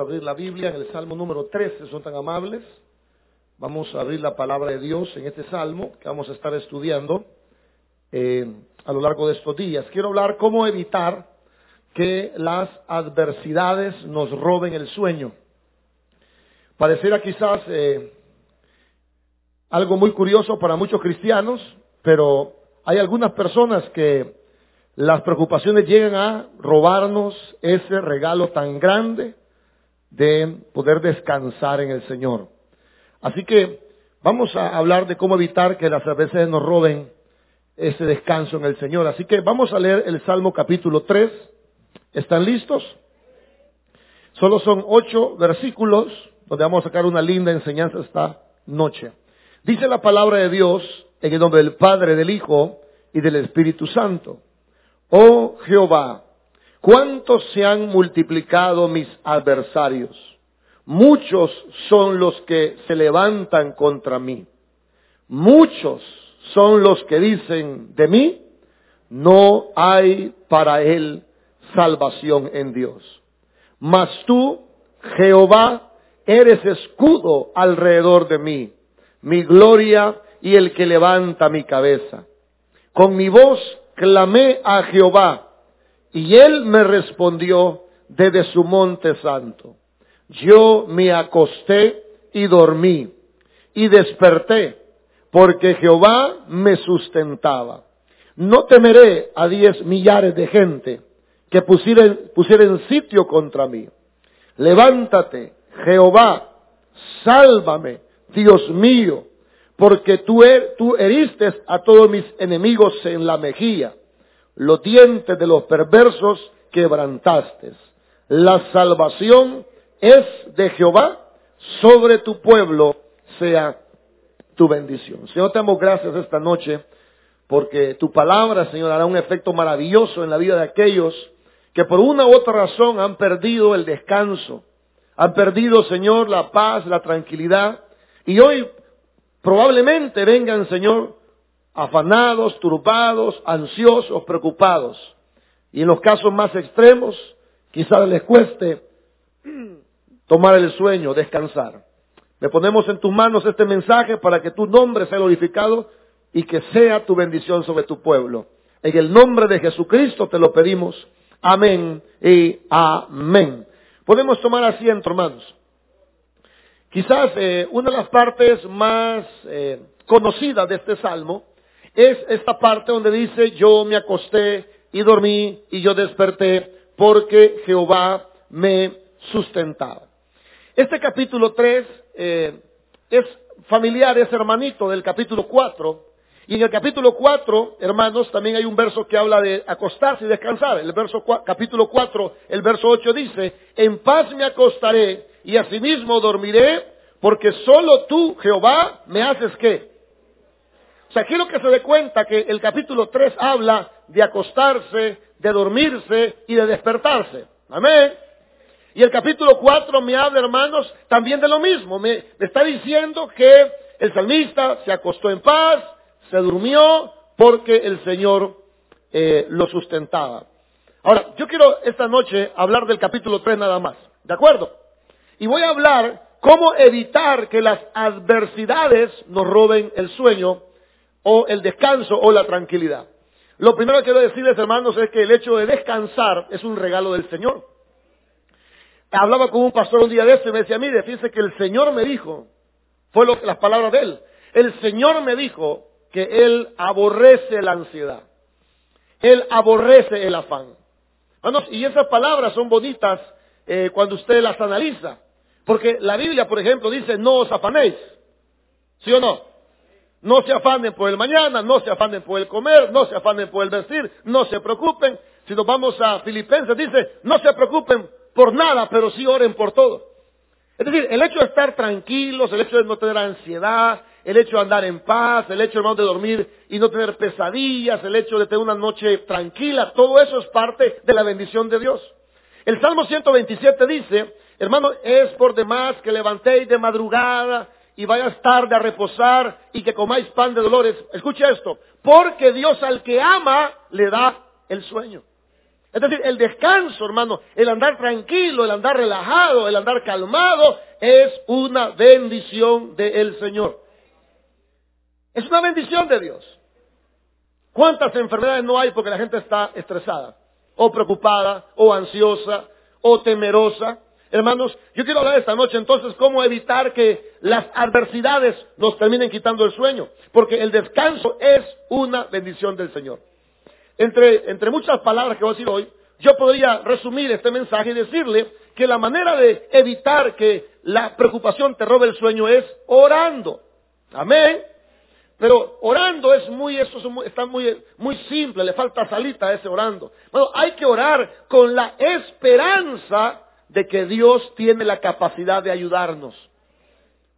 abrir la Biblia en el Salmo número 13, son tan amables. Vamos a abrir la palabra de Dios en este Salmo que vamos a estar estudiando eh, a lo largo de estos días. Quiero hablar cómo evitar que las adversidades nos roben el sueño. Pareciera quizás eh, algo muy curioso para muchos cristianos, pero hay algunas personas que las preocupaciones llegan a robarnos ese regalo tan grande de poder descansar en el Señor. Así que vamos a hablar de cómo evitar que las veces nos roben ese descanso en el Señor. Así que vamos a leer el Salmo capítulo 3. ¿Están listos? Solo son ocho versículos donde vamos a sacar una linda enseñanza esta noche. Dice la palabra de Dios en el nombre del Padre, del Hijo y del Espíritu Santo. Oh Jehová, ¿Cuántos se han multiplicado mis adversarios? Muchos son los que se levantan contra mí. Muchos son los que dicen de mí, no hay para él salvación en Dios. Mas tú, Jehová, eres escudo alrededor de mí, mi gloria y el que levanta mi cabeza. Con mi voz clamé a Jehová y él me respondió desde su monte santo. Yo me acosté y dormí y desperté porque Jehová me sustentaba. No temeré a diez millares de gente que pusieren, sitio contra mí. Levántate, Jehová, sálvame, Dios mío, porque tú, er, tú heriste a todos mis enemigos en la mejilla los dientes de los perversos quebrantaste. La salvación es de Jehová, sobre tu pueblo sea tu bendición. Señor, te damos gracias esta noche porque tu palabra, Señor, hará un efecto maravilloso en la vida de aquellos que por una u otra razón han perdido el descanso, han perdido, Señor, la paz, la tranquilidad, y hoy probablemente vengan, Señor, afanados, turbados, ansiosos, preocupados. Y en los casos más extremos, quizás les cueste tomar el sueño, descansar. Le ponemos en tus manos este mensaje para que tu nombre sea glorificado y que sea tu bendición sobre tu pueblo. En el nombre de Jesucristo te lo pedimos. Amén y amén. Podemos tomar asiento, hermanos. Quizás eh, una de las partes más eh, conocidas de este salmo es esta parte donde dice, yo me acosté y dormí y yo desperté porque Jehová me sustentaba. Este capítulo 3 eh, es familiar, es hermanito del capítulo 4. Y en el capítulo 4, hermanos, también hay un verso que habla de acostarse y descansar. El verso capítulo 4, el verso 8 dice, en paz me acostaré y asimismo dormiré, porque solo tú, Jehová, me haces que o sea, quiero que se dé cuenta que el capítulo 3 habla de acostarse, de dormirse y de despertarse. Amén. Y el capítulo 4 me habla, hermanos, también de lo mismo. Me, está diciendo que el salmista se acostó en paz, se durmió, porque el Señor eh, lo sustentaba. Ahora, yo quiero esta noche hablar del capítulo 3 nada más. ¿De acuerdo? Y voy a hablar cómo evitar que las adversidades nos roben el sueño o el descanso o la tranquilidad. Lo primero que quiero decirles, hermanos, es que el hecho de descansar es un regalo del Señor. Hablaba con un pastor un día de esto y me decía, mire, fíjese que el Señor me dijo, fue lo, las palabras de él, el Señor me dijo que Él aborrece la ansiedad. Él aborrece el afán. Y esas palabras son bonitas eh, cuando usted las analiza. Porque la Biblia, por ejemplo, dice, no os afanéis. ¿Sí o no? No se afanen por el mañana, no se afanen por el comer, no se afanen por el vestir, no se preocupen. Si nos vamos a Filipenses, dice, no se preocupen por nada, pero sí oren por todo. Es decir, el hecho de estar tranquilos, el hecho de no tener ansiedad, el hecho de andar en paz, el hecho, hermano, de dormir y no tener pesadillas, el hecho de tener una noche tranquila, todo eso es parte de la bendición de Dios. El Salmo 127 dice, hermano, es por demás que levantéis de madrugada y vayas tarde a reposar y que comáis pan de dolores. Escucha esto, porque Dios al que ama le da el sueño. Es decir, el descanso, hermano, el andar tranquilo, el andar relajado, el andar calmado, es una bendición del Señor. Es una bendición de Dios. ¿Cuántas enfermedades no hay porque la gente está estresada, o preocupada, o ansiosa, o temerosa? Hermanos, yo quiero hablar esta noche entonces cómo evitar que las adversidades nos terminen quitando el sueño, porque el descanso es una bendición del Señor. Entre, entre muchas palabras que voy a decir hoy, yo podría resumir este mensaje y decirle que la manera de evitar que la preocupación te robe el sueño es orando. Amén. Pero orando es muy, eso está muy, muy simple, le falta salita a ese orando. Hay que orar con la esperanza de que Dios tiene la capacidad de ayudarnos.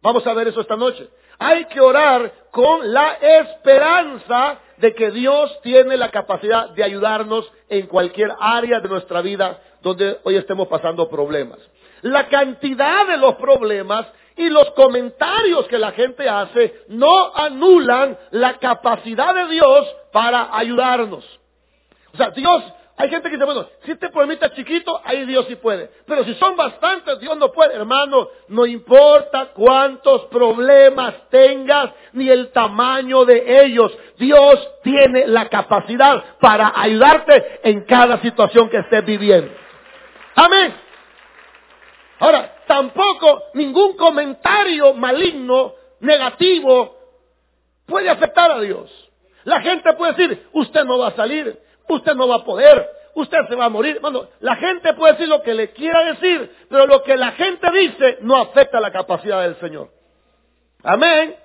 Vamos a ver eso esta noche. Hay que orar con la esperanza de que Dios tiene la capacidad de ayudarnos en cualquier área de nuestra vida donde hoy estemos pasando problemas. La cantidad de los problemas y los comentarios que la gente hace no anulan la capacidad de Dios para ayudarnos. O sea, Dios hay gente que dice, bueno, si este problemita chiquito, ahí Dios sí puede. Pero si son bastantes, Dios no puede. Hermano, no importa cuántos problemas tengas, ni el tamaño de ellos. Dios tiene la capacidad para ayudarte en cada situación que estés viviendo. Amén. Ahora, tampoco ningún comentario maligno, negativo, puede afectar a Dios. La gente puede decir, usted no va a salir, usted no va a poder, usted se va a morir. Bueno, la gente puede decir lo que le quiera decir, pero lo que la gente dice no afecta la capacidad del Señor. Amén.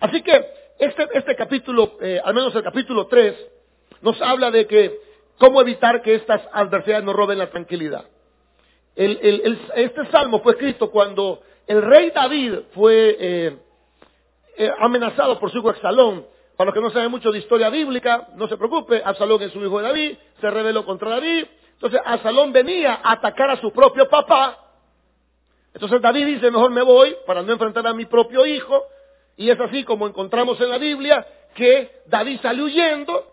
Así que este, este capítulo, eh, al menos el capítulo 3, nos habla de que cómo evitar que estas adversidades nos roben la tranquilidad. este salmo fue escrito cuando el rey David fue eh, eh, amenazado por su hijo Exalón para los que no saben mucho de historia bíblica, no se preocupe, Absalón es su hijo de David, se rebeló contra David. Entonces Absalón venía a atacar a su propio papá. Entonces David dice, mejor me voy para no enfrentar a mi propio hijo. Y es así como encontramos en la Biblia que David salió huyendo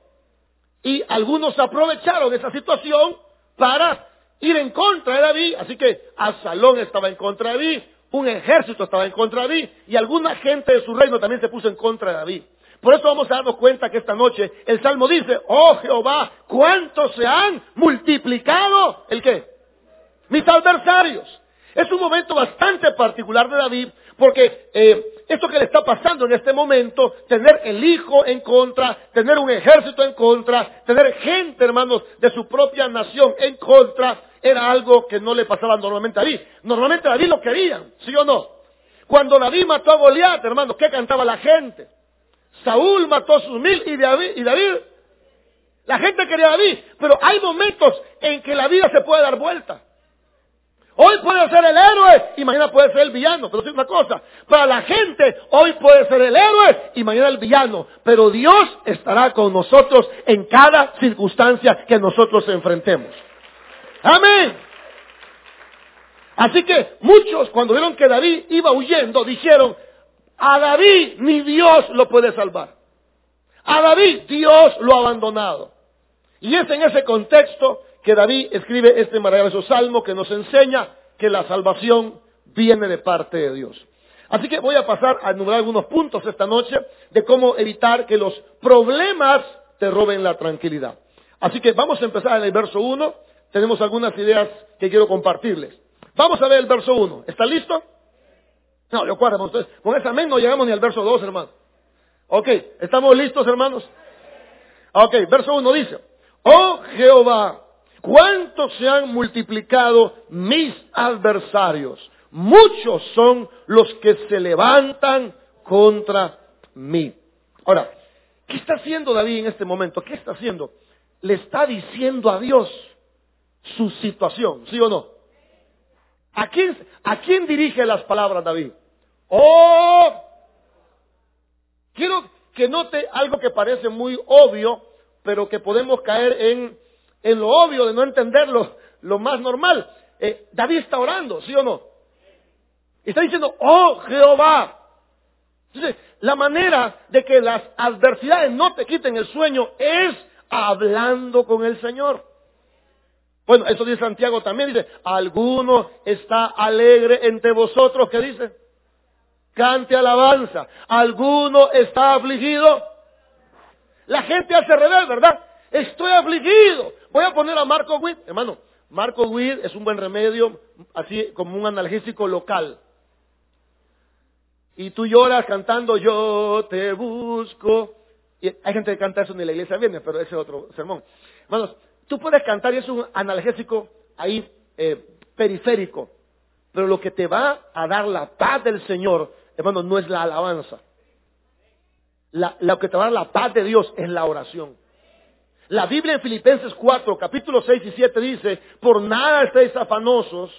y algunos aprovecharon esa situación para ir en contra de David. Así que Absalón estaba en contra de David, un ejército estaba en contra de David y alguna gente de su reino también se puso en contra de David. Por eso vamos a darnos cuenta que esta noche el Salmo dice, oh Jehová, ¿cuántos se han multiplicado? ¿El qué? Mis adversarios. Es un momento bastante particular de David porque eh, esto que le está pasando en este momento, tener el hijo en contra, tener un ejército en contra, tener gente, hermanos, de su propia nación en contra, era algo que no le pasaba normalmente a David. Normalmente a David lo querían, ¿sí o no? Cuando David mató a Goliat, hermanos, ¿qué cantaba la gente? Saúl mató a sus mil y David, y David, la gente quería a David, pero hay momentos en que la vida se puede dar vuelta. Hoy puede ser el héroe y mañana puede ser el villano. Pero es una cosa, para la gente hoy puede ser el héroe y mañana el villano. Pero Dios estará con nosotros en cada circunstancia que nosotros enfrentemos. Amén. Así que muchos cuando vieron que David iba huyendo dijeron, a David ni Dios lo puede salvar. A David Dios lo ha abandonado. Y es en ese contexto que David escribe este maravilloso salmo que nos enseña que la salvación viene de parte de Dios. Así que voy a pasar a enumerar algunos puntos esta noche de cómo evitar que los problemas te roben la tranquilidad. Así que vamos a empezar en el verso 1. Tenemos algunas ideas que quiero compartirles. Vamos a ver el verso 1. ¿Está listo? No, yo cuatro, entonces, con ese amén no llegamos ni al verso 2, hermano. Ok, ¿estamos listos, hermanos? Ok, verso 1 dice, oh Jehová, cuántos se han multiplicado mis adversarios. Muchos son los que se levantan contra mí. Ahora, ¿qué está haciendo David en este momento? ¿Qué está haciendo? Le está diciendo a Dios su situación, ¿sí o no? ¿A quién, ¿A quién dirige las palabras David? Oh, quiero que note algo que parece muy obvio, pero que podemos caer en, lo obvio de no entenderlo, lo más normal. Eh, David está orando, ¿sí o no? Está diciendo, oh Jehová. Entonces, la manera de que las adversidades no te quiten el sueño es hablando con el Señor. Bueno, eso dice Santiago también, dice, alguno está alegre entre vosotros, ¿qué dice? Cante alabanza. ¿Alguno está afligido? La gente hace revés, ¿verdad? Estoy afligido. Voy a poner a Marco Witt, hermano. Marco Witt es un buen remedio, así como un analgésico local. Y tú lloras cantando, yo te busco. Y hay gente que canta eso en la iglesia viene, pero ese es otro sermón. Hermanos, tú puedes cantar y es un analgésico ahí eh, periférico. Pero lo que te va a dar la paz del Señor, hermano, no es la alabanza. lo que te va a dar la paz de Dios es la oración. La Biblia en Filipenses 4, capítulo 6 y 7 dice, por nada estéis afanosos,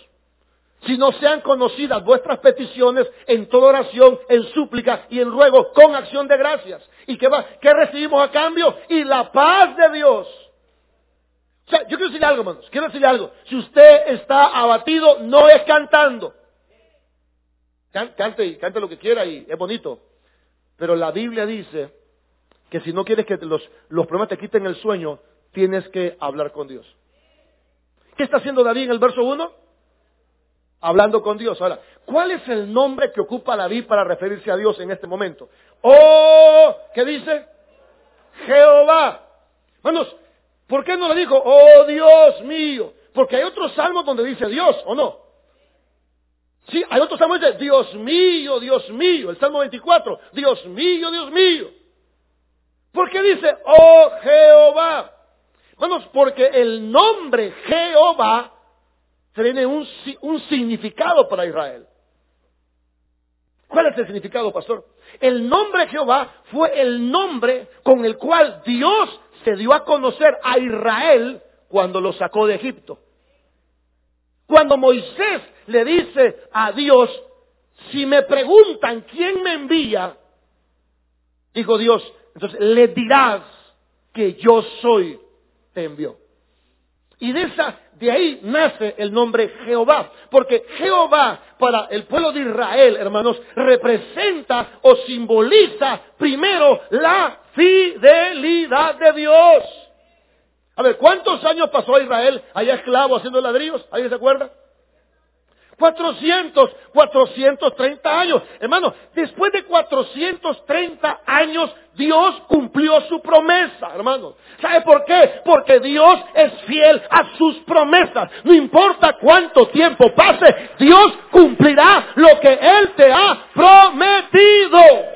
si no sean conocidas vuestras peticiones en toda oración, en súplica y en ruego, con acción de gracias. ¿Y qué, va? ¿Qué recibimos a cambio? Y la paz de Dios. O sea, yo quiero decirle algo, hermanos, quiero decirle algo. Si usted está abatido, no es cantando. Cante y cante lo que quiera y es bonito. Pero la Biblia dice que si no quieres que los, los problemas te quiten el sueño, tienes que hablar con Dios. ¿Qué está haciendo David en el verso 1? Hablando con Dios. Ahora, ¿cuál es el nombre que ocupa David para referirse a Dios en este momento? Oh, ¿qué dice? Jehová. Hermanos, ¿por qué no le dijo, oh Dios mío? Porque hay otros salmos donde dice Dios, ¿o no? Sí, hay otros salmos dice, Dios mío, Dios mío. El Salmo 24, Dios mío, Dios mío. ¿Por qué dice, oh Jehová? Vamos, porque el nombre Jehová tiene un, un significado para Israel. ¿Cuál es el significado, pastor? El nombre Jehová fue el nombre con el cual Dios se dio a conocer a Israel cuando lo sacó de Egipto. Cuando Moisés le dice a Dios, si me preguntan quién me envía, dijo Dios, entonces le dirás que yo soy, te envió. Y de esa, de ahí nace el nombre Jehová. Porque Jehová para el pueblo de Israel, hermanos, representa o simboliza primero la fidelidad de Dios. A ver, ¿cuántos años pasó Israel allá esclavo haciendo ladrillos? ¿Alguien se acuerda? 400, 430 años. Hermano, después de 430 años, Dios cumplió su promesa, hermano. ¿Sabe por qué? Porque Dios es fiel a sus promesas. No importa cuánto tiempo pase, Dios cumplirá lo que Él te ha prometido.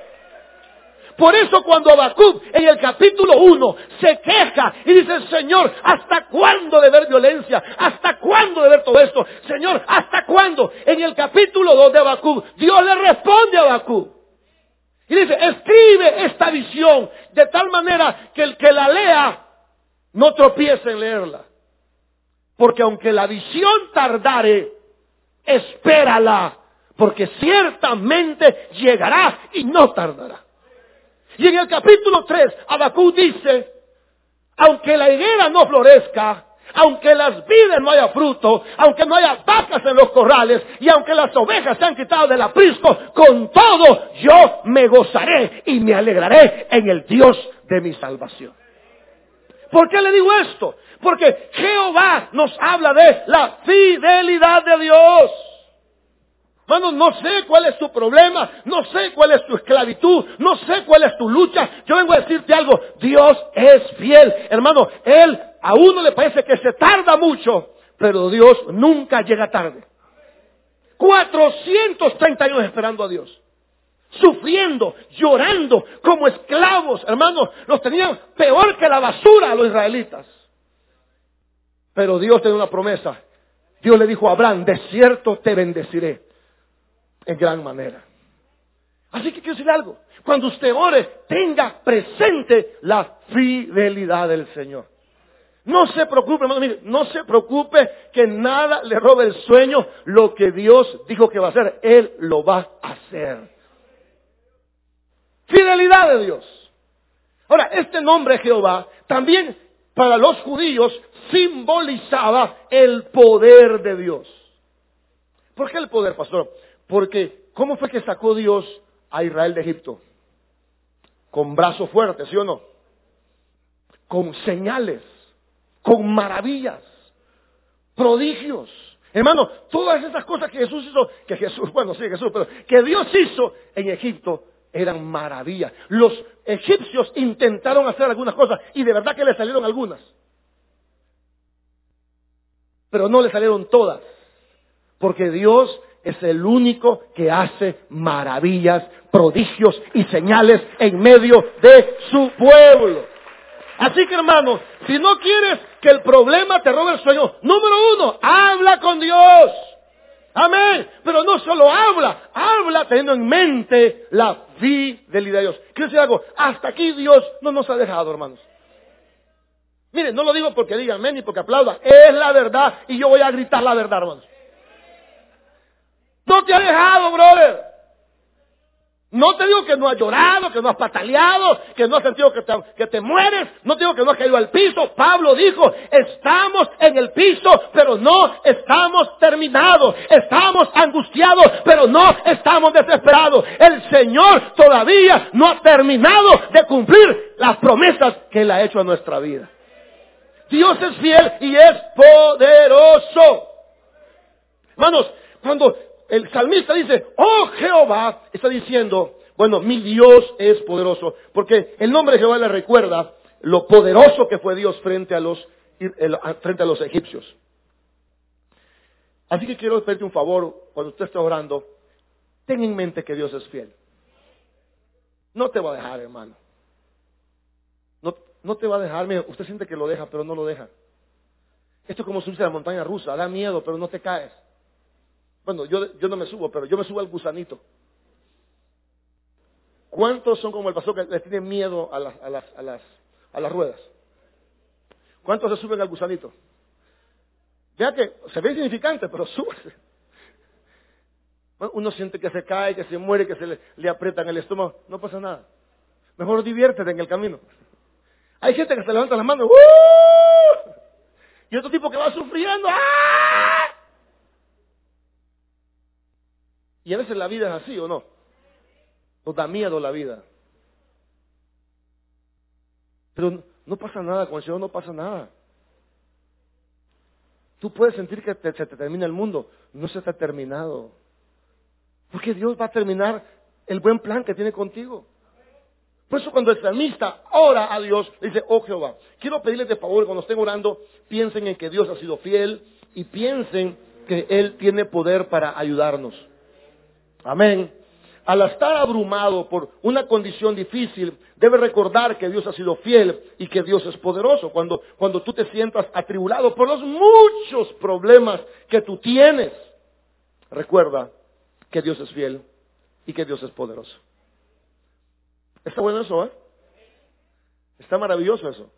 Por eso cuando Habacuc en el capítulo 1 se queja y dice, Señor, ¿hasta cuándo de ver violencia? ¿Hasta cuándo de ver todo esto? Señor, ¿hasta cuándo? En el capítulo 2 de Habacuc, Dios le responde a Habacuc. Y dice, escribe esta visión de tal manera que el que la lea no tropiece en leerla. Porque aunque la visión tardare, espérala, porque ciertamente llegará y no tardará. Y en el capítulo 3, Abacú dice, aunque la higuera no florezca, aunque las vides no haya fruto, aunque no haya vacas en los corrales y aunque las ovejas se han quitado del aprisco, con todo yo me gozaré y me alegraré en el Dios de mi salvación. ¿Por qué le digo esto? Porque Jehová nos habla de la fidelidad de Dios. Hermano, no sé cuál es tu problema, no sé cuál es tu esclavitud, no sé cuál es tu lucha. Yo vengo a decirte algo, Dios es fiel. Hermano, Él a uno le parece que se tarda mucho, pero Dios nunca llega tarde. 430 años esperando a Dios. Sufriendo, llorando, como esclavos, hermanos, los tenían peor que la basura a los israelitas. Pero Dios tenía una promesa. Dios le dijo a Abraham, de cierto te bendeciré en gran manera. Así que quiero decir algo. Cuando usted ore, tenga presente la fidelidad del Señor. No se preocupe, hermano, mire, no se preocupe que nada le robe el sueño. Lo que Dios dijo que va a hacer, Él lo va a hacer. Fidelidad de Dios. Ahora, este nombre Jehová también para los judíos simbolizaba el poder de Dios. ¿Por qué el poder, pastor? Porque, ¿cómo fue que sacó Dios a Israel de Egipto? Con brazos fuertes, ¿sí o no? Con señales, con maravillas. prodigios. Hermano, todas esas cosas que Jesús hizo, que Jesús, bueno, sí, Jesús, pero que Dios hizo en Egipto eran maravillas. Los egipcios intentaron hacer algunas cosas y de verdad que le salieron algunas. Pero no le salieron todas. Porque Dios es el único que hace maravillas, prodigios y señales en medio de su pueblo. Así que hermanos, si no quieres que el problema te robe el sueño, número uno, habla con Dios. Amén. Pero no solo habla, habla teniendo en mente la fidelidad de Dios. Quiero decir algo, hasta aquí Dios no nos ha dejado, hermanos. Miren, no lo digo porque diga amén ni porque aplauda, es la verdad y yo voy a gritar la verdad, hermanos. No te ha dejado, brother. No te digo que no has llorado, que no has pataleado, que no has sentido que te, mueres. No te digo que no has caído al piso. Pablo dijo, estamos en el piso, pero no estamos terminados. Estamos angustiados, pero no estamos desesperados. El Señor todavía no ha terminado de cumplir las promesas que Él ha hecho a nuestra vida. Dios es fiel y es poderoso. Hermanos, cuando el salmista dice, oh Jehová, está diciendo, bueno, mi Dios es poderoso, porque el nombre de Jehová le recuerda lo poderoso que fue Dios frente a los, frente a los egipcios. Así que quiero pedirte un favor, cuando usted esté orando, ten en mente que Dios es fiel. No te va a dejar, hermano. No, no te va a dejar, usted siente que lo deja, pero no lo deja. Esto es como subirse a la montaña rusa, da miedo, pero no te caes. Bueno, yo, yo no me subo, pero yo me subo al gusanito. ¿Cuántos son como el pastor que le tienen miedo a las, a las, a las, a las ruedas? ¿Cuántos se suben al gusanito? Ya que se ve insignificante, pero sube. uno siente que se cae, que se muere, que se le, le aprietan el estómago. No pasa nada. Mejor diviértete en el camino. Hay gente que se levanta las manos. ¡uh! Y otro tipo que va sufriendo. ¡ah! Y a veces la vida es así o no. Nos da miedo la vida. Pero no pasa nada, con el Señor no pasa nada. Tú puedes sentir que se te termina el mundo, no se te ha terminado. Porque Dios va a terminar el buen plan que tiene contigo. Por eso cuando el salmista ora a Dios, dice, oh Jehová, quiero pedirles de favor cuando estén orando, piensen en que Dios ha sido fiel y piensen que Él tiene poder para ayudarnos. Amén. Al estar abrumado por una condición difícil, debe recordar que Dios ha sido fiel y que Dios es poderoso. Cuando, cuando tú te sientas atribulado por los muchos problemas que tú tienes, recuerda que Dios es fiel y que Dios es poderoso. Está bueno eso, ¿eh? Está maravilloso eso.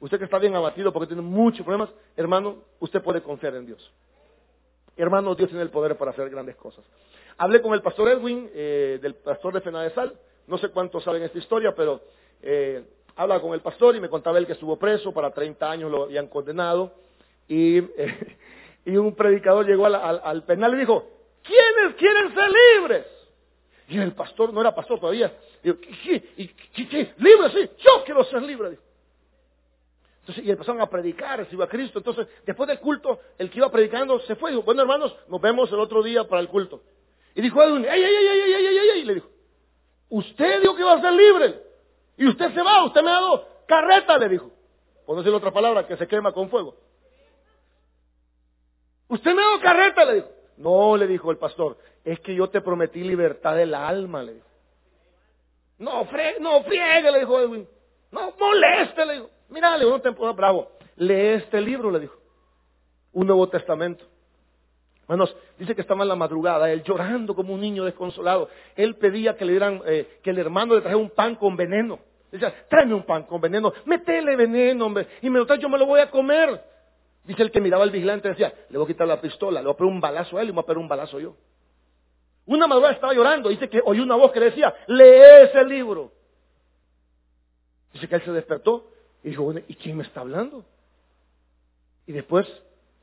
Usted que está bien abatido porque tiene muchos problemas, hermano, usted puede confiar en Dios. Hermano, Dios tiene el poder para hacer grandes cosas. Hablé con el pastor Edwin, eh, del pastor de Fena de Sal. No sé cuántos saben esta historia, pero eh, habla con el pastor y me contaba él que estuvo preso, para 30 años lo habían condenado. Y, eh, un predicador llegó al, penal y dijo, ¿quiénes quieren ser libres? Y el pastor no era pastor todavía. Dijo, ¿qué, qué, libre? Sí, yo quiero ser libre. Entonces, y empezaron a predicar, iba a Cristo. Entonces, después del culto, el que iba predicando se fue. Dijo, bueno hermanos, nos vemos el otro día para el culto. Y dijo Edwin, ¡ay, ay, ay, ay, ay, ay, ay! Y le dijo, usted dijo que iba a ser libre. Y usted se va, usted me ha dado carreta, le dijo. Por decir otra palabra, que se quema con fuego. Usted me ha dado carreta, le dijo. No, le dijo el pastor, es que yo te prometí libertad del alma, le dijo. No, fre no friegue, le dijo Edwin. No, moleste, le dijo. Mira, le dijo, no te bravo. Lee este libro, le dijo. Un Nuevo Testamento. Hermanos, dice que estaba en la madrugada, él llorando como un niño desconsolado. Él pedía que le dieran, eh, que el hermano le trajera un pan con veneno. Decía, tráeme un pan con veneno, métele veneno, hombre, y me lo trae, yo me lo voy a comer. Dice el que miraba al vigilante, decía, le voy a quitar la pistola, le voy a poner un balazo a él y me voy a poner un balazo yo. Una madrugada estaba llorando, dice que oyó una voz que le decía, lee ese libro. Dice que él se despertó y dijo, ¿y quién me está hablando? Y después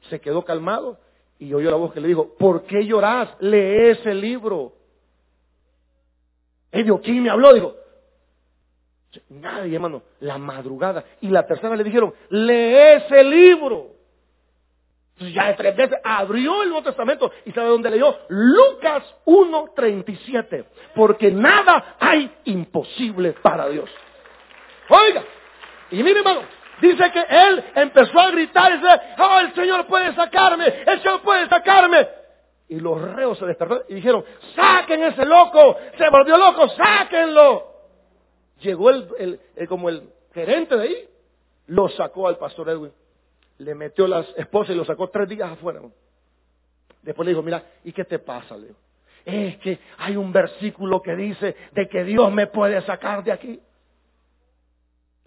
se quedó calmado y oyó la voz que le dijo, ¿por qué llorás? Lee ese libro. ¿quién me habló? Dijo, nadie, hermano, la madrugada. Y la tercera le dijeron, lee ese libro. Entonces ya de tres veces abrió el Nuevo Testamento y sabe dónde leyó Lucas 1.37. Porque nada hay imposible para Dios. Oiga, y mire hermano, dice que él empezó a gritar y dice, oh el Señor puede sacarme, el Señor puede sacarme. Y los reos se despertaron y dijeron, saquen ese loco, se volvió loco, sáquenlo. Llegó el, como el gerente de ahí, lo sacó al pastor Edwin le metió las esposas y lo sacó tres días afuera. Después le dijo, mira, ¿y qué te pasa, Leo? Es que hay un versículo que dice de que Dios me puede sacar de aquí.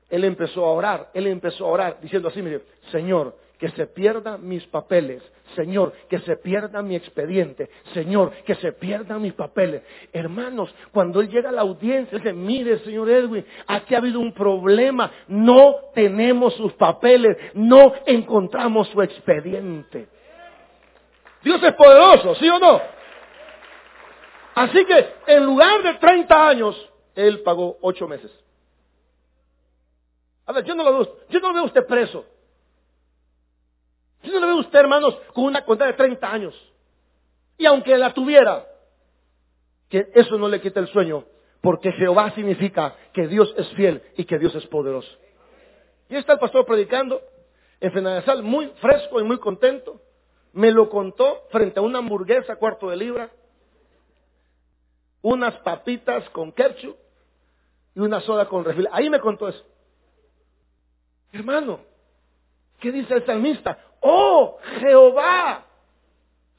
Él empezó a orar, él empezó a orar diciendo así, mire, Señor, que se pierdan mis papeles. Señor, que se pierda mi expediente. Señor, que se pierdan mis papeles. Hermanos, cuando él llega a la audiencia, dice, mire, señor Edwin, aquí ha habido un problema. No tenemos sus papeles. No encontramos su expediente. Dios es poderoso, ¿sí o no? Así que en lugar de 30 años, él pagó 8 meses. A ver, yo no lo veo, yo no lo veo usted preso. Si no le ve usted, hermanos, con una cuenta de 30 años. Y aunque la tuviera, que eso no le quita el sueño, porque Jehová significa que Dios es fiel y que Dios es poderoso. Y está el pastor predicando en Fenadesal, muy fresco y muy contento. Me lo contó frente a una hamburguesa cuarto de libra, unas papitas con ketchup y una soda con refil. Ahí me contó eso. Hermano, ¿qué dice el salmista? oh Jehová.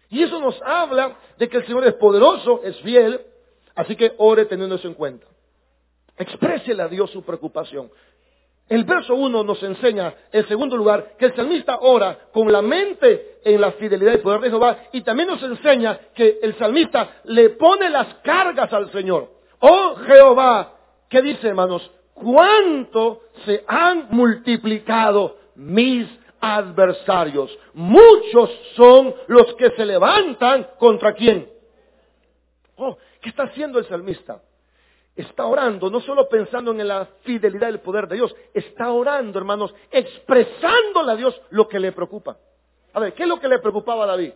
Y eso nos habla de que el Señor es poderoso, es fiel, así que ore teniendo eso en cuenta. Exprésele a Dios su preocupación. El verso 1 nos enseña, en segundo lugar, que el salmista ora con la mente en la fidelidad y poder de Jehová y también nos enseña que el salmista le pone las cargas al Señor. Oh Jehová, ¿qué dice hermanos? ¿Cuánto se han multiplicado mis adversarios. Muchos son los que se levantan contra quién. Oh, ¿qué está haciendo el salmista? Está orando, no solo pensando en la fidelidad y el poder de Dios, está orando, hermanos, expresándole a Dios lo que le preocupa. A ver, ¿qué es lo que le preocupaba a David?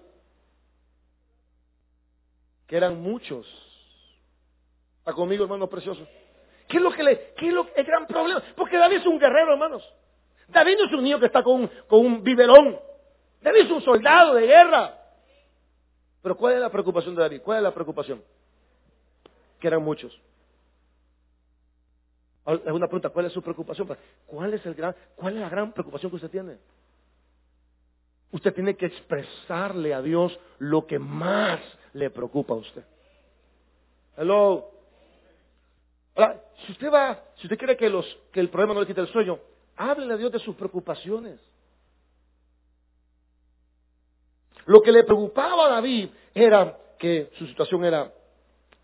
Que eran muchos. ¿Está conmigo, hermano precioso? ¿Qué es lo que le, qué es el gran problema? Porque David es un guerrero, hermanos. David no es un niño que está con, un biberón. David es un soldado de guerra. Pero ¿cuál es la preocupación de David? ¿Cuál es la preocupación? Que eran muchos. Es una pregunta, ¿cuál es su preocupación? ¿Cuál es, el gran, ¿Cuál es la gran preocupación que usted tiene? Usted tiene que expresarle a Dios lo que más le preocupa a usted. Hello. Ahora, si usted va, si usted quiere que, el problema no le quite el sueño, Háblele a Dios de sus preocupaciones. Lo que le preocupaba a David era que su situación era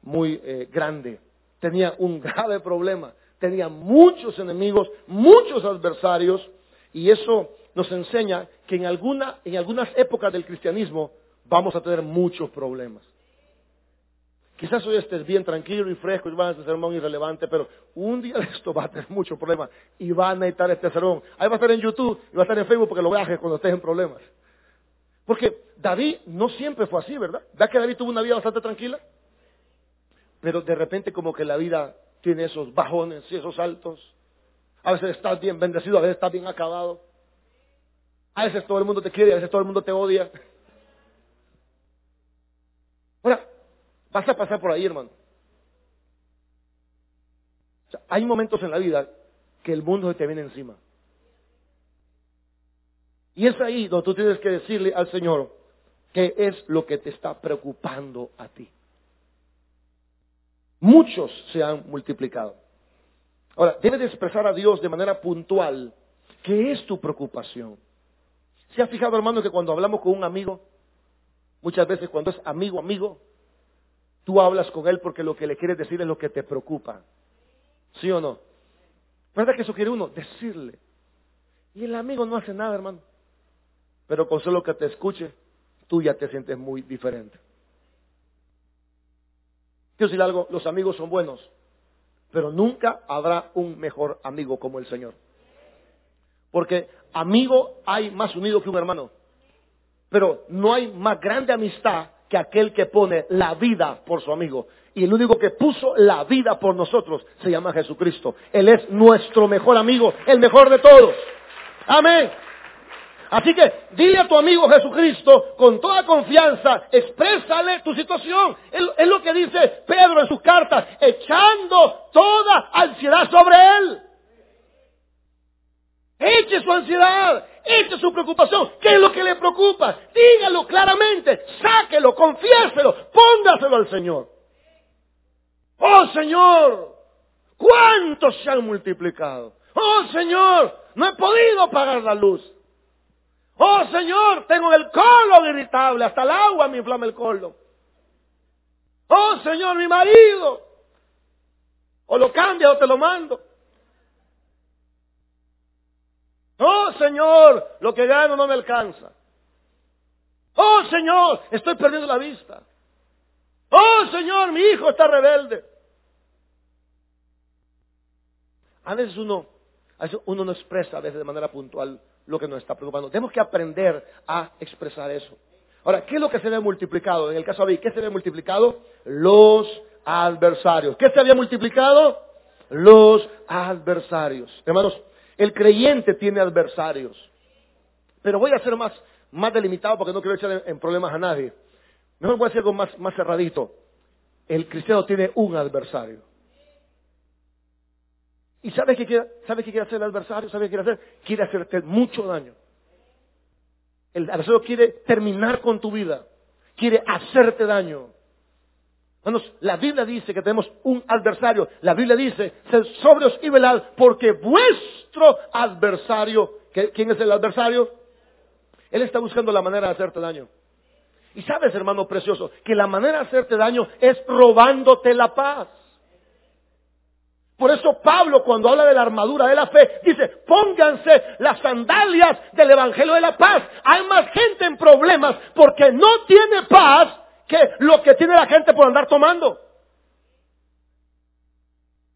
muy eh, grande. Tenía un grave problema. Tenía muchos enemigos, muchos adversarios. Y eso nos enseña que en, alguna, en algunas épocas del cristianismo vamos a tener muchos problemas. Quizás hoy estés bien tranquilo y fresco y van a ser sermón irrelevante, pero un día de esto va a tener muchos problemas y va a necesitar este sermón. Ahí va a estar en YouTube y va a estar en Facebook porque lo bajes cuando estés en problemas. Porque David no siempre fue así, ¿verdad? ¿Da que David tuvo una vida bastante tranquila? Pero de repente como que la vida tiene esos bajones y esos altos. A veces estás bien bendecido, a veces estás bien acabado. A veces todo el mundo te quiere, a veces todo el mundo te odia. Ahora, Vas a pasar por ahí, hermano. hay momentos en la vida que el mundo se te viene encima. Y es ahí donde tú tienes que decirle al Señor qué es lo que te está preocupando a ti. Muchos se han multiplicado. Ahora, debes de expresar a Dios de manera puntual qué es tu preocupación. ¿Se ha fijado, hermano, que cuando hablamos con un amigo, muchas veces cuando es amigo, amigo, Tú hablas con él porque lo que le quieres decir es lo que te preocupa. ¿Sí o no? ¿Verdad que eso quiere uno? Decirle. Y el amigo no hace nada, hermano. Pero con solo que te escuche, tú ya te sientes muy diferente. Quiero decir algo, los amigos son buenos, pero nunca habrá un mejor amigo como el Señor. Porque amigo hay más unido que un hermano. Pero no hay más grande amistad que aquel que pone la vida por su amigo. Y el único que puso la vida por nosotros se llama Jesucristo. Él es nuestro mejor amigo, el mejor de todos. Amén. Así que dile a tu amigo Jesucristo con toda confianza, exprésale tu situación. Es lo que dice Pedro en sus cartas, echando toda ansiedad sobre él. Eche su ansiedad, eche su preocupación. ¿Qué es lo que le preocupa? Dígalo claramente, sáquelo, confiéselo, póngaselo al Señor. Oh Señor, ¿cuántos se han multiplicado? Oh Señor, no he podido pagar la luz. Oh Señor, tengo el colon irritable, hasta el agua me inflama el colon. Oh Señor, mi marido. O lo cambia o te lo mando. Oh Señor, lo que gano no me alcanza. Oh Señor, estoy perdiendo la vista. Oh Señor, mi hijo está rebelde. A veces uno, a veces uno no expresa a veces de manera puntual lo que nos está preocupando. Tenemos que aprender a expresar eso. Ahora, ¿qué es lo que se ve multiplicado? En el caso de David, ¿qué se ve multiplicado? Los adversarios. ¿Qué se había multiplicado? Los adversarios. Hermanos, el creyente tiene adversarios. Pero voy a ser más, más delimitado porque no quiero echar en, problemas a nadie. Mejor voy a hacer algo más, más cerradito. El cristiano tiene un adversario. ¿Y sabe qué quiere, sabe qué quiere hacer el adversario? ¿Sabe qué quiere hacer? Quiere hacerte mucho daño. El adversario quiere terminar con tu vida. Quiere hacerte daño. Hermanos, la Biblia dice que tenemos un adversario. La Biblia dice, ser sobrios y velad, porque vuestro adversario, ¿quién es el adversario? Él está buscando la manera de hacerte daño. Y sabes, hermano precioso, que la manera de hacerte daño es robándote la paz. Por eso Pablo cuando habla de la armadura de la fe, dice, pónganse las sandalias del Evangelio de la paz. Hay más gente en problemas porque no tiene paz que lo que tiene la gente por andar tomando.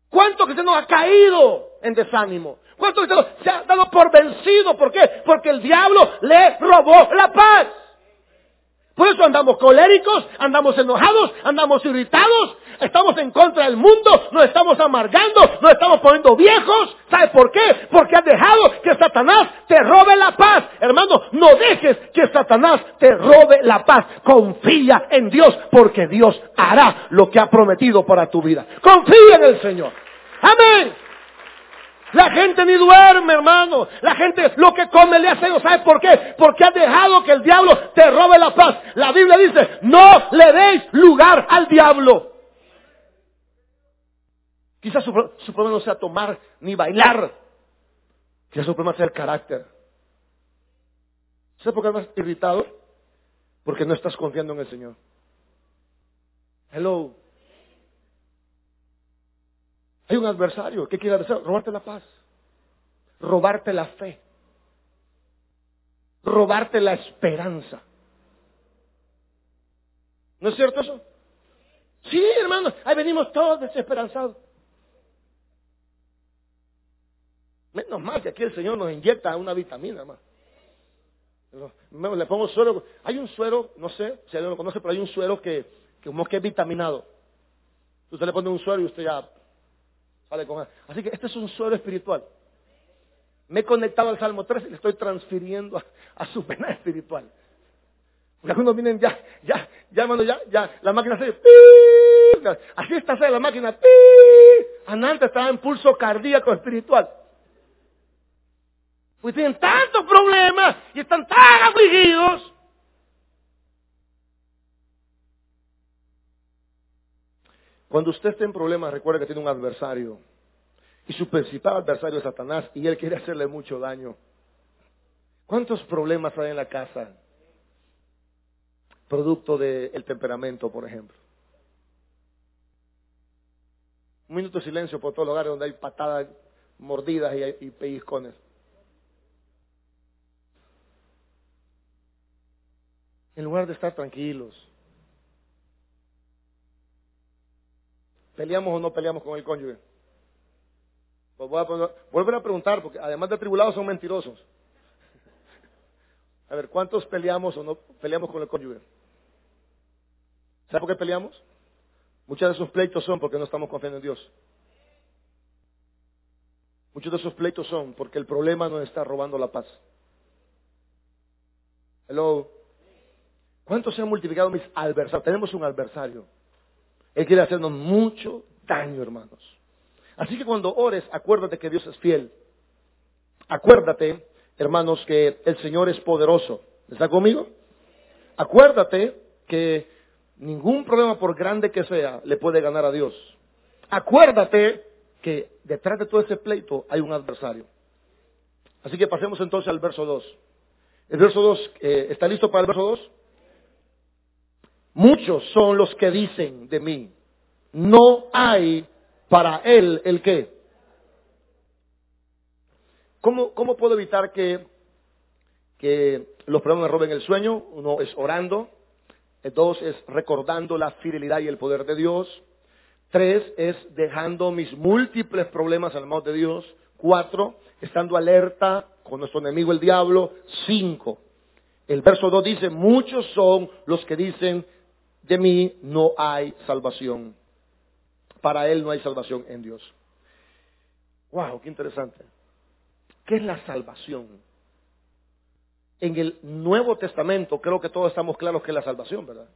¿Cuánto cristiano ha caído en desánimo? ¿Cuánto cristiano se ha dado por vencido? ¿Por qué? Porque el diablo le robó la paz. Por eso andamos coléricos, andamos enojados, andamos irritados, estamos en contra del mundo, nos estamos amargando, nos estamos poniendo viejos. ¿Sabe por qué? Porque has dejado que Satanás te robe la paz. Hermano, no dejes que Satanás te robe la paz. Confía en Dios porque Dios hará lo que ha prometido para tu vida. Confía en el Señor. Amén. La gente ni duerme, hermano. La gente lo que come le hace, ¿sabe por qué? Porque ha dejado que el diablo te robe la paz. La Biblia dice, no le deis lugar al diablo. Quizás su, problema no sea tomar ni bailar. Quizás su problema sea el carácter. ¿Sabes por qué estás irritado? Porque no estás confiando en el Señor. Hello. Hay un adversario que quiere hacer, robarte la paz, robarte la fe, robarte la esperanza. ¿No es cierto eso? Sí, hermano, ahí venimos todos desesperanzados. Menos mal que aquí el Señor nos inyecta una vitamina más. Le pongo suero. Hay un suero, no sé si alguien lo conoce, pero hay un suero que, que como que es vitaminado. Usted le pone un suero y usted ya Así que este es un suelo espiritual. Me he conectado al Salmo 3 y le estoy transfiriendo a, su pena espiritual. Porque algunos vienen ya, ya, ya, ya, ya, la máquina se... Así está la máquina. Antes estaba en pulso cardíaco espiritual. Pues tienen tantos problemas y están tan afligidos Cuando usted esté en problemas, recuerde que tiene un adversario. Y su principal adversario es Satanás y él quiere hacerle mucho daño. ¿Cuántos problemas hay en la casa? Producto del temperamento, por ejemplo. Un minuto de silencio por todos los lugares donde hay patadas, mordidas y, y pellizcones. En lugar de estar tranquilos, ¿Peleamos o no peleamos con el cónyuge? Pues a, volver a preguntar, porque además de tribulados son mentirosos. A ver, ¿cuántos peleamos o no peleamos con el cónyuge? ¿Sabe por qué peleamos? Muchos de esos pleitos son porque no estamos confiando en Dios. Muchos de esos pleitos son porque el problema nos está robando la paz. Hello. ¿Cuántos se han multiplicado mis adversarios? Tenemos un adversario. Él quiere hacernos mucho daño, hermanos. Así que cuando ores, acuérdate que Dios es fiel. Acuérdate, hermanos, que el Señor es poderoso. ¿Está conmigo? Acuérdate que ningún problema, por grande que sea, le puede ganar a Dios. Acuérdate que detrás de todo ese pleito hay un adversario. Así que pasemos entonces al verso 2. El verso 2, eh, ¿está listo para el verso 2? Muchos son los que dicen de mí, no hay para él el qué. ¿Cómo, cómo puedo evitar que, que los problemas me roben el sueño? Uno es orando, dos es recordando la fidelidad y el poder de Dios, tres es dejando mis múltiples problemas al mano de Dios, cuatro, estando alerta con nuestro enemigo el diablo, cinco. El verso 2 dice, muchos son los que dicen, de mí no hay salvación. Para él no hay salvación en Dios. Wow, qué interesante. ¿Qué es la salvación? En el Nuevo Testamento creo que todos estamos claros que es la salvación, ¿verdad?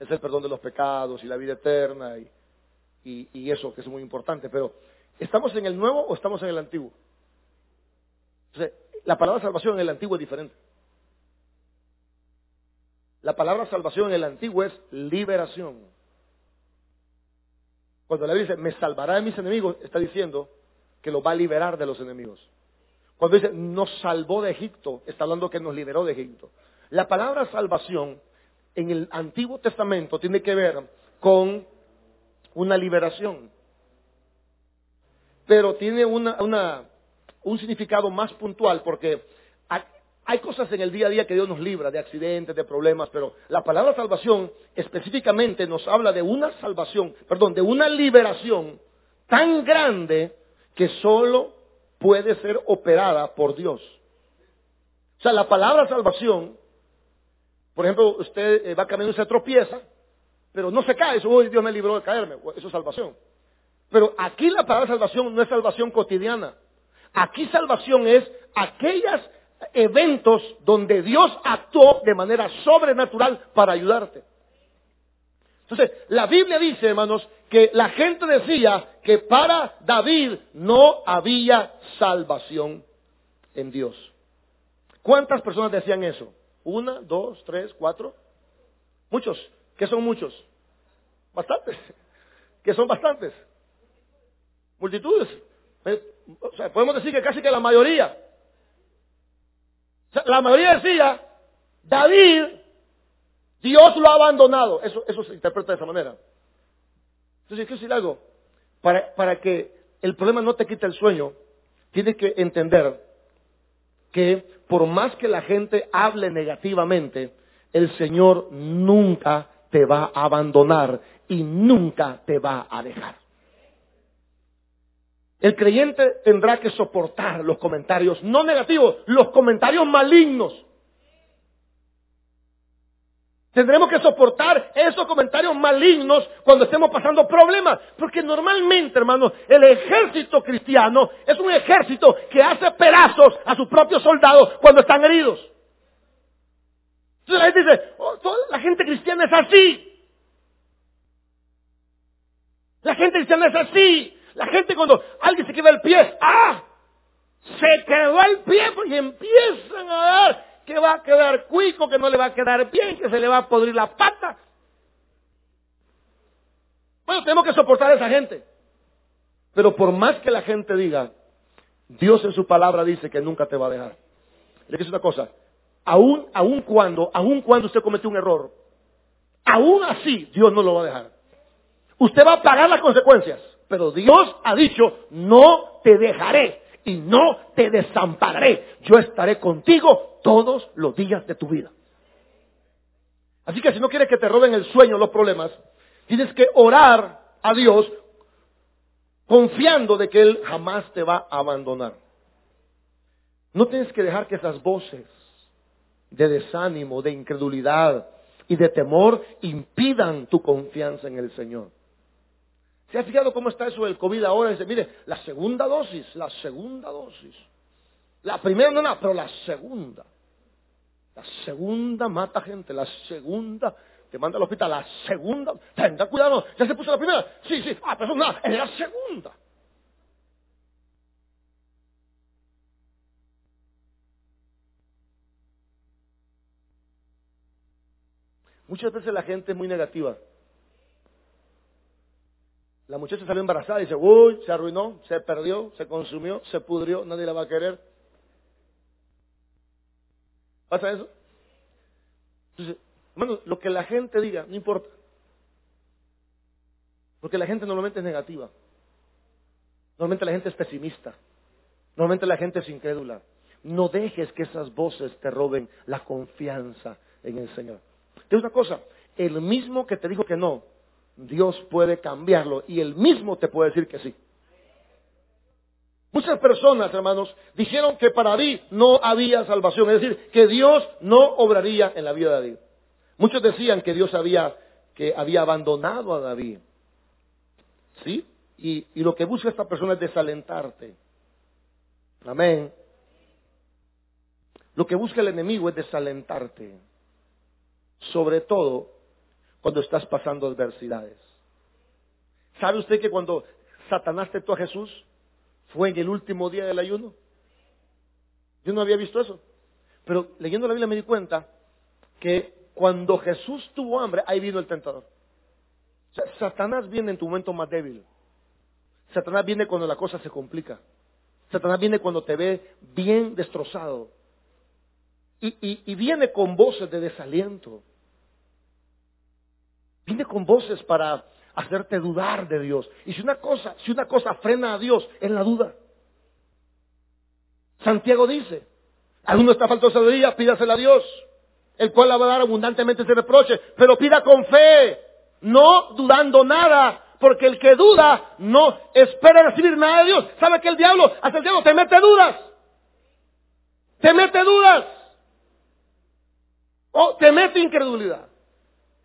Es el perdón de los pecados y la vida eterna y, eso que es muy importante. Pero, ¿estamos en el Nuevo o estamos en el Antiguo? La palabra salvación en el Antiguo es diferente. La palabra salvación en el antiguo es liberación. Cuando la Biblia dice, me salvará de mis enemigos, está diciendo que lo va a liberar de los enemigos. Cuando dice, nos salvó de Egipto, está hablando que nos liberó de Egipto. La palabra salvación en el Antiguo Testamento tiene que ver con una liberación. Pero tiene una, un significado más puntual porque hay cosas en el día a día que Dios nos libra, de accidentes, de problemas, pero la palabra salvación específicamente nos habla de una salvación, perdón, de una liberación tan grande que solo puede ser operada por Dios. O sea, la palabra salvación, por ejemplo, usted eh, va caminando y se tropieza, pero no se cae, uy, Dios me libró de caerme, eso es salvación. Pero aquí la palabra salvación no es salvación cotidiana. Aquí salvación es aquellas eventos donde Dios actuó de manera sobrenatural para ayudarte. Entonces, la Biblia dice, hermanos, que la gente decía que para David no había salvación en Dios. ¿Cuántas personas decían eso? ¿Una, dos, tres, cuatro? Muchos. ¿Qué son muchos? Bastantes. ¿Qué son bastantes? Multitudes. Eh, podemos decir que casi que la mayoría la mayoría decía, David, Dios lo ha abandonado. Eso, eso se interpreta de esa manera. Entonces, quiero decir algo. Para, para que el problema no te quite el sueño, tienes que entender que por más que la gente hable negativamente, el Señor nunca te va a abandonar y nunca te va a dejar. El creyente tendrá que soportar los comentarios no negativos, los comentarios malignos. Tendremos que soportar esos comentarios malignos cuando estemos pasando problemas. Porque normalmente, hermanos, el ejército cristiano es un ejército que hace pedazos a sus propios soldados cuando están heridos. Entonces la gente dice, oh, toda la gente cristiana es así. La gente cristiana es así. La gente cuando alguien se queda el pie, ¡ah! Se quedó el pie y empiezan a dar que va a quedar cuico, que no le va a quedar bien, que se le va a podrir la pata. Bueno, tenemos que soportar a esa gente. Pero por más que la gente diga, Dios en su palabra dice que nunca te va a dejar. Le dice una cosa, aún, aún cuando, aún cuando usted cometió un error, aún así Dios no lo va a dejar. Usted va a pagar las consecuencias. Pero Dios ha dicho, no te dejaré y no te desampararé. Yo estaré contigo todos los días de tu vida. Así que si no quieres que te roben el sueño, los problemas, tienes que orar a Dios confiando de que Él jamás te va a abandonar. No tienes que dejar que esas voces de desánimo, de incredulidad y de temor impidan tu confianza en el Señor. ¿Se ha fijado cómo está eso del COVID ahora? Dice, mire, la segunda dosis, la segunda dosis. La primera no nada, pero la segunda. La segunda mata gente, la segunda te manda al hospital, la segunda, tenga cuidado, ya se puso la primera, sí, sí, ah, pero nada, es la segunda. Muchas veces la gente es muy negativa. La muchacha salió embarazada y dice, uy, se arruinó, se perdió, se consumió, se pudrió, nadie la va a querer. ¿Pasa eso? Entonces, hermano, lo que la gente diga, no importa. Porque la gente normalmente es negativa. Normalmente la gente es pesimista. Normalmente la gente es incrédula. No dejes que esas voces te roben la confianza en el Señor. Es una cosa, el mismo que te dijo que no, Dios puede cambiarlo y el mismo te puede decir que sí. Muchas personas, hermanos, dijeron que para David no había salvación, es decir, que Dios no obraría en la vida de David. Muchos decían que Dios había, que había abandonado a David. ¿Sí? Y, y lo que busca esta persona es desalentarte. Amén. Lo que busca el enemigo es desalentarte. Sobre todo cuando estás pasando adversidades. ¿Sabe usted que cuando Satanás tentó a Jesús fue en el último día del ayuno? Yo no había visto eso. Pero leyendo la Biblia me di cuenta que cuando Jesús tuvo hambre, ahí vino el tentador. Satanás viene en tu momento más débil. Satanás viene cuando la cosa se complica. Satanás viene cuando te ve bien destrozado. y viene con voces de desaliento. Viene con voces para hacerte dudar de Dios. Y si una cosa, si una cosa frena a Dios, es la duda. Santiago dice, alguno está falto de sabiduría, pídasela a Dios, el cual la va a dar abundantemente ese reproche, pero pida con fe, no dudando nada, porque el que duda no espera recibir nada de Dios. ¿Sabe que el diablo, hasta el diablo te mete dudas? Te mete dudas. O te mete incredulidad.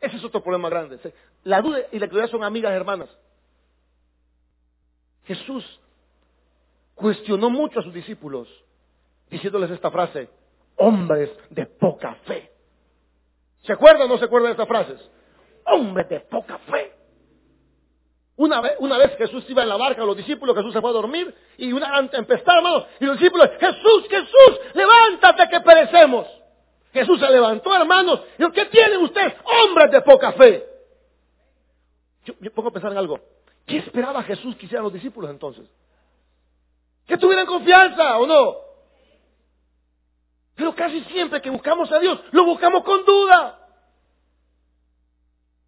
Ese es otro problema grande. La duda y la incredulidad son amigas hermanas. Jesús cuestionó mucho a sus discípulos diciéndoles esta frase, hombres de poca fe. ¿Se acuerdan o no se acuerdan de estas frases? Hombres de poca fe. Una vez, una vez Jesús iba en la barca, los discípulos, Jesús se fue a dormir y una tempestad, hermano, y los discípulos, Jesús, Jesús, levántate que perecemos. Jesús se levantó, hermanos. Y ¿qué tienen ustedes? Hombres de poca fe. Yo, pongo a pensar en algo. ¿Qué esperaba Jesús que hicieran los discípulos entonces? Que tuvieran confianza o no. Pero casi siempre que buscamos a Dios, lo buscamos con duda.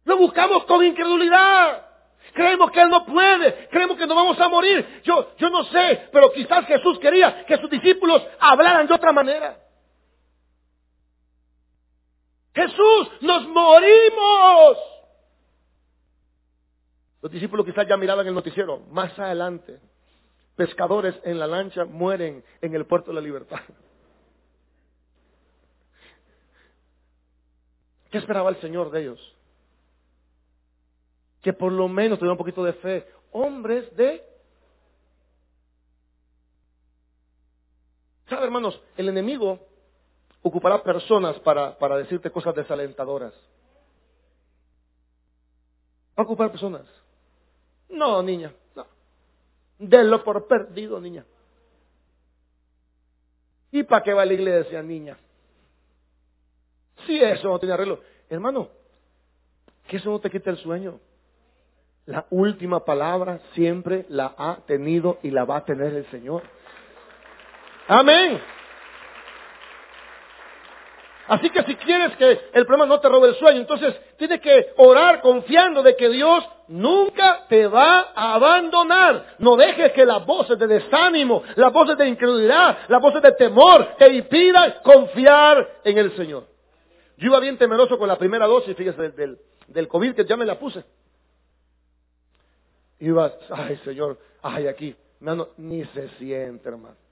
Lo buscamos con incredulidad. Creemos que Él no puede, creemos que no vamos a morir. Yo, yo no sé, pero quizás Jesús quería que sus discípulos hablaran de otra manera. Jesús, nos morimos. Los discípulos quizás ya miraban el noticiero. Más adelante, pescadores en la lancha mueren en el puerto de la libertad. ¿Qué esperaba el Señor de ellos? Que por lo menos tuvieran un poquito de fe. Hombres de... ¿Sabe, hermanos? El enemigo ocupará personas para, para decirte cosas desalentadoras. Va a ocupar personas. No, niña, no. Denlo por perdido, niña. ¿Y para qué va la iglesia, niña? Si eso no tiene arreglo. Hermano, que eso no te quite el sueño. La última palabra siempre la ha tenido y la va a tener el Señor. Amén. Así que si quieres que el problema no te robe el sueño, entonces tienes que orar confiando de que Dios nunca te va a abandonar. No dejes que las voces de desánimo, las voces de incredulidad, las voces de temor te impidan confiar en el Señor. Yo iba bien temeroso con la primera dosis, fíjese, del, del COVID que ya me la puse. Iba, ay Señor, ay aquí, ni se siente hermano.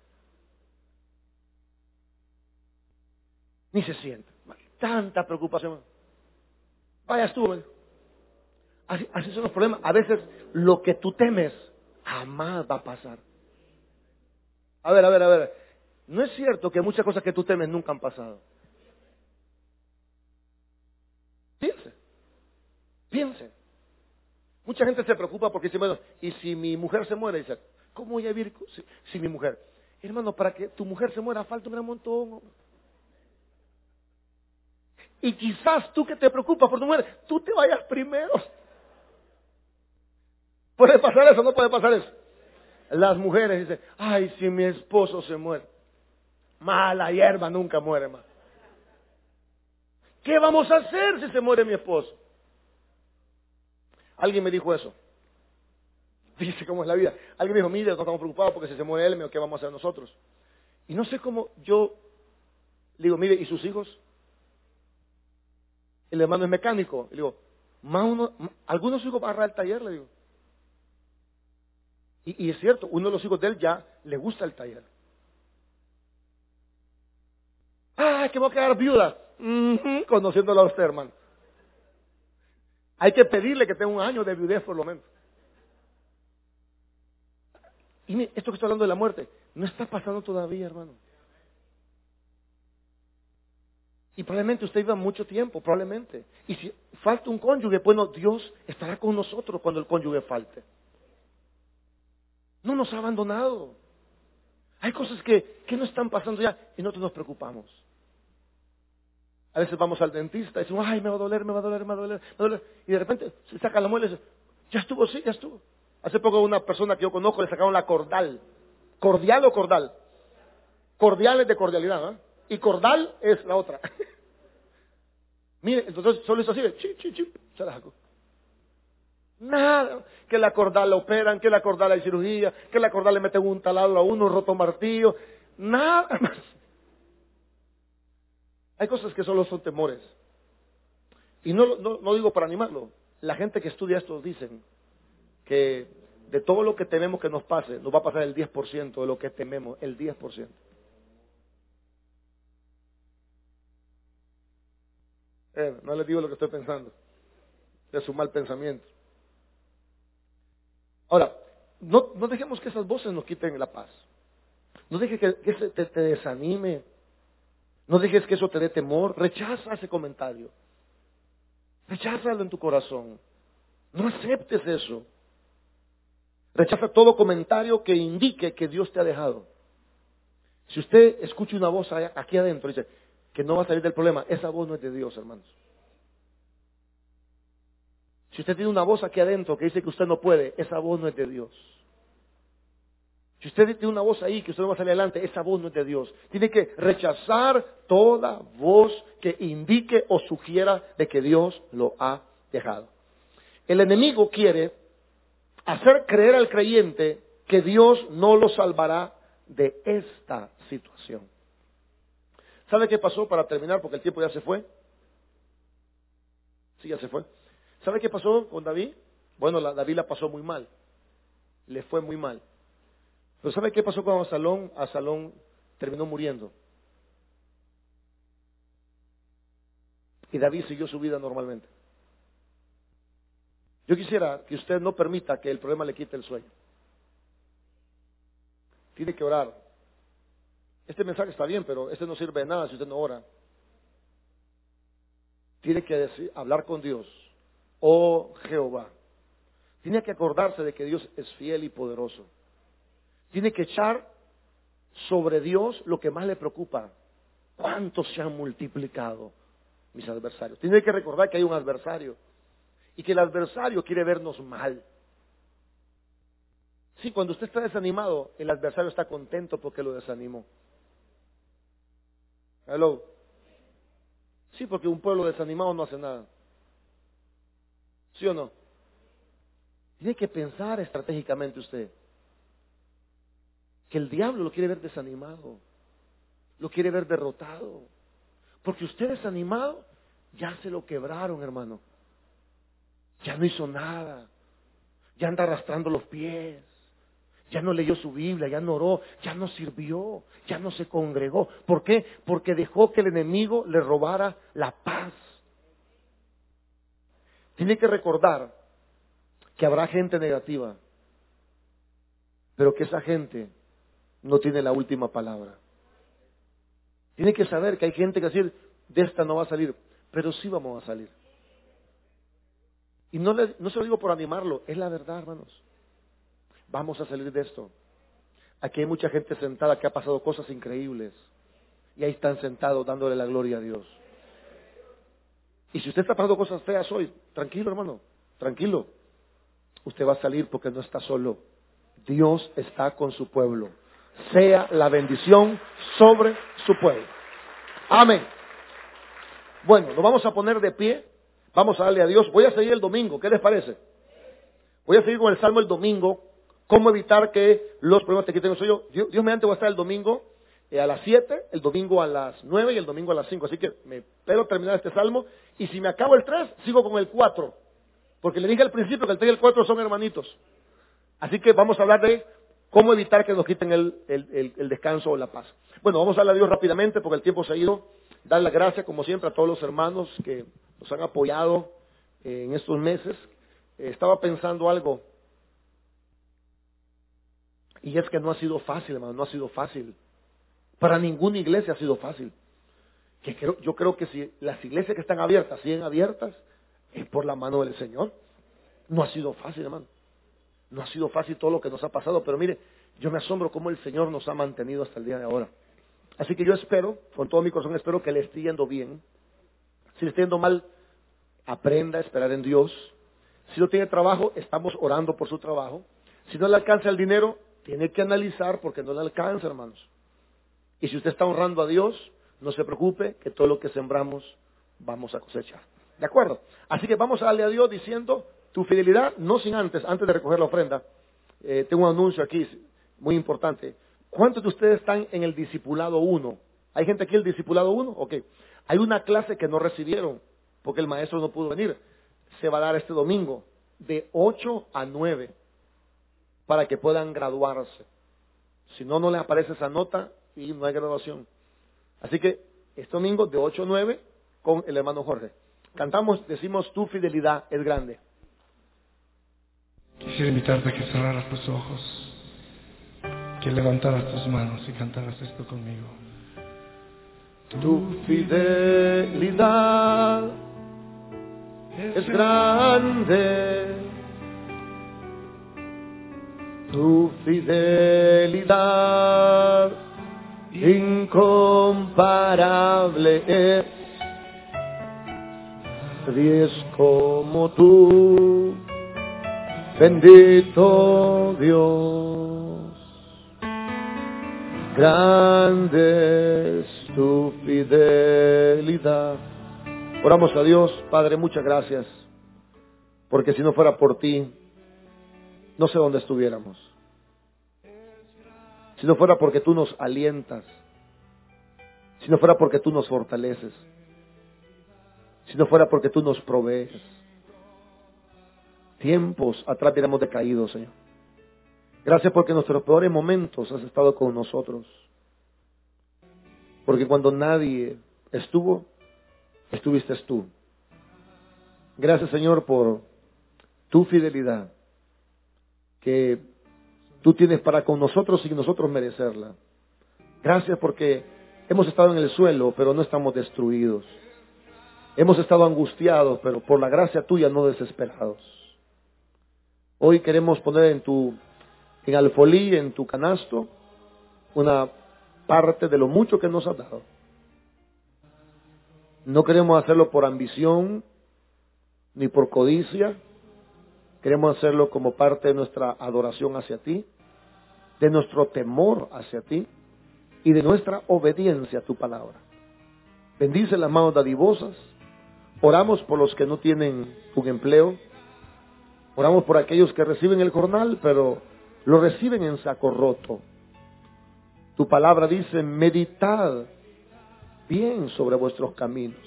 Ni se siente. Tanta preocupación. Vaya tú. Así, son los problemas. A veces lo que tú temes jamás va a pasar. A ver, a ver, a ver. No es cierto que muchas cosas que tú temes nunca han pasado. Piense. Piense. Mucha gente se preocupa porque dice, bueno, y si mi mujer se muere, dice, ¿cómo voy a vivir si, mi mujer? Hermano, para que tu mujer se muera falta un gran montón. Y quizás tú que te preocupas por tu mujer, tú te vayas primero. ¿Puede pasar eso? ¿No puede pasar eso? Las mujeres dicen, ay, si mi esposo se muere. Mala hierba nunca muere más. ¿Qué vamos a hacer si se muere mi esposo? Alguien me dijo eso. Dice cómo es la vida. Alguien me dijo, mire, no estamos preocupados porque si se muere él, ¿qué vamos a hacer nosotros? Y no sé cómo yo le digo, mire, ¿y sus hijos? El hermano es mecánico. Le digo, más uno, algunos hijos van a agarrar el taller, le digo. Y, es cierto, uno de los hijos de él ya le gusta el taller. Ah, que voy a quedar viuda. conociéndolo a usted, hermano. Hay que pedirle que tenga un año de viudez por lo menos. Y esto que estoy hablando de la muerte, no está pasando todavía, hermano. Y probablemente usted viva mucho tiempo, probablemente. Y si falta un cónyuge, bueno, Dios estará con nosotros cuando el cónyuge falte. No nos ha abandonado. Hay cosas que, que no están pasando ya y nosotros nos preocupamos. A veces vamos al dentista y decimos, ay, me va a doler, me va a doler, me va a doler, me va a doler. Y de repente se saca la muela y dice, ya estuvo, sí, ya estuvo. Hace poco una persona que yo conozco le sacaron la cordal. ¿Cordial o cordal? Cordial es de cordialidad, ¿eh? Y cordal es la otra. Mire, entonces solo hizo así, chi, chi, chi, se la sacó. Nada. Que la cordal la operan, que la cordal hay cirugía, que la cordal le meten un taladro a uno, roto martillo. Nada más. Hay cosas que solo son temores. Y no, no, digo para animarlo. La gente que estudia esto dicen que de todo lo que tememos que nos pase, nos va a pasar el 10% de lo que tememos, el 10%. No les digo lo que estoy pensando, es un mal pensamiento. Ahora, no, no dejemos que esas voces nos quiten la paz. No dejes que, te, te, desanime. No dejes que eso te dé temor. Rechaza ese comentario. Recházalo en tu corazón. No aceptes eso. Rechaza todo comentario que indique que Dios te ha dejado. Si usted escucha una voz aquí adentro y dice que no va a salir del problema, esa voz no es de Dios, hermanos. Si usted tiene una voz aquí adentro que dice que usted no puede, esa voz no es de Dios. Si usted tiene una voz ahí que usted no va a salir adelante, esa voz no es de Dios. Tiene que rechazar toda voz que indique o sugiera de que Dios lo ha dejado. El enemigo quiere hacer creer al creyente que Dios no lo salvará de esta situación. ¿Sabe qué pasó para terminar? Porque el tiempo ya se fue. Sí, ya se fue. ¿Sabe qué pasó con David? Bueno, David la pasó muy mal. Le fue muy mal. Pero ¿sabe qué pasó con Absalón? Absalón terminó muriendo. Y David siguió su vida normalmente. Yo quisiera que usted no permita que el problema le quite el sueño. Tiene que orar. Este mensaje está bien, pero este no sirve de nada si usted no ora. Tiene que decir, hablar con Dios oh Jehová. Tiene que acordarse de que Dios es fiel y poderoso. Tiene que echar sobre Dios lo que más le preocupa. ¿Cuántos se han multiplicado mis adversarios? Tiene que recordar que hay un adversario y que el adversario quiere vernos mal. Sí, cuando usted está desanimado, el adversario está contento porque lo desanimó. Hello. Sí, porque un pueblo desanimado no hace nada. ¿Sí o no? Tiene que pensar estratégicamente usted que el diablo lo quiere ver desanimado, lo quiere ver derrotado. Porque usted desanimado, ya se lo quebraron, hermano. Ya no hizo nada. Ya anda arrastrando los pies. Ya no leyó su Biblia, ya no oró, ya no sirvió, ya no se congregó. ¿Por qué? Porque dejó que el enemigo le robara la paz. Tiene que recordar que habrá gente negativa, pero que esa gente no tiene la última palabra. Tiene que saber que hay gente que decir, de esta no va a salir, pero sí vamos a salir. Y no, no se lo digo por animarlo, es la verdad, hermanos. Vamos a salir de esto. Aquí hay mucha gente sentada que ha pasado cosas increíbles. Y ahí están sentados dándole la gloria a Dios. Y si usted está pasando cosas feas hoy, tranquilo hermano, tranquilo. Usted va a salir porque no está solo. Dios está con su pueblo. Sea la bendición sobre su pueblo. Amén. Bueno, nos vamos a poner de pie. Vamos a darle a Dios. Voy a seguir el domingo. ¿Qué les parece? Voy a seguir con el salmo el domingo ¿Cómo evitar que los problemas te quiten el sueño? Dios, Dios mediante voy a estar el domingo eh, a las 7, el domingo a las 9 y el domingo a las 5. Así que me espero terminar este salmo. Y si me acabo el 3, sigo con el 4. Porque le dije al principio que el 3 y el 4 son hermanitos. Así que vamos a hablar de cómo evitar que nos quiten el, descanso o la paz. Bueno, vamos a hablar a Dios rápidamente porque el tiempo se ha ido. Dar las gracias, como siempre, a todos los hermanos que nos han apoyado eh, en estos meses. Eh, estaba pensando algo y es que no ha sido fácil, hermano, no ha sido fácil. Para ninguna iglesia ha sido fácil. Que yo creo que si las iglesias que están abiertas siguen abiertas, es por la mano del Señor. No ha sido fácil, hermano. No ha sido fácil todo lo que nos ha pasado, pero mire, yo me asombro cómo el Señor nos ha mantenido hasta el día de ahora. Así que yo espero, con todo mi corazón, espero que le esté yendo bien. Si le esté yendo mal, aprenda a esperar en Dios. Si no tiene trabajo, estamos orando por su trabajo. Si no le alcanza el dinero, tiene que analizar porque no le alcanza, hermanos. Y si usted está honrando a Dios, no se preocupe que todo lo que sembramos vamos a cosechar. ¿De acuerdo? Así que vamos a darle a Dios diciendo tu fidelidad, no sin antes, antes de recoger la ofrenda. Eh, tengo un anuncio aquí muy importante. ¿Cuántos de ustedes están en el discipulado 1? ¿Hay gente aquí en el discipulado 1? Ok. Hay una clase que no recibieron porque el maestro no pudo venir. Se va a dar este domingo de 8 a 9 para que puedan graduarse. Si no, no les aparece esa nota y no hay graduación. Así que este domingo de 8 a 9 con el hermano Jorge. Cantamos, decimos, tu fidelidad es grande. Quisiera invitarte a que cerraras tus ojos, que levantaras tus manos y cantaras esto conmigo. Tu fidelidad es grande tu fidelidad incomparable es. Nadie como tú, bendito Dios. Grande es tu fidelidad. Oramos a Dios, Padre, muchas gracias, porque si no fuera por ti, no sé dónde estuviéramos. Si no fuera porque tú nos alientas, si no fuera porque tú nos fortaleces, si no fuera porque tú nos provees. Tiempos atrás hubiéramos decaído, Señor. Gracias porque en nuestros peores momentos has estado con nosotros. Porque cuando nadie estuvo, estuviste tú. Gracias, Señor, por tu fidelidad que tú tienes para con nosotros sin nosotros merecerla. Gracias porque hemos estado en el suelo, pero no estamos destruidos. Hemos estado angustiados, pero por la gracia tuya no desesperados. Hoy queremos poner en tu, en alfolí, en tu canasto, una parte de lo mucho que nos has dado. No queremos hacerlo por ambición, ni por codicia, Queremos hacerlo como parte de nuestra adoración hacia ti, de nuestro temor hacia ti y de nuestra obediencia a tu palabra. Bendice las manos dadivosas. Oramos por los que no tienen un empleo. Oramos por aquellos que reciben el jornal, pero lo reciben en saco roto. Tu palabra dice, meditad bien sobre vuestros caminos.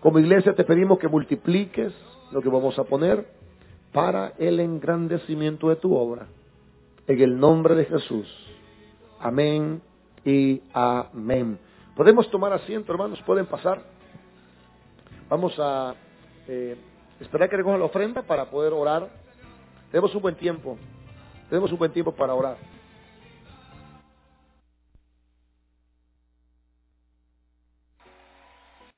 Como iglesia te pedimos que multipliques lo que vamos a poner para el engrandecimiento de tu obra. en el nombre de Jesús. Amén y amén. Podemos tomar asiento, hermanos, pueden pasar. Vamos a eh, esperar que recojan la ofrenda para poder orar. Tenemos un buen tiempo. Tenemos un buen tiempo para orar.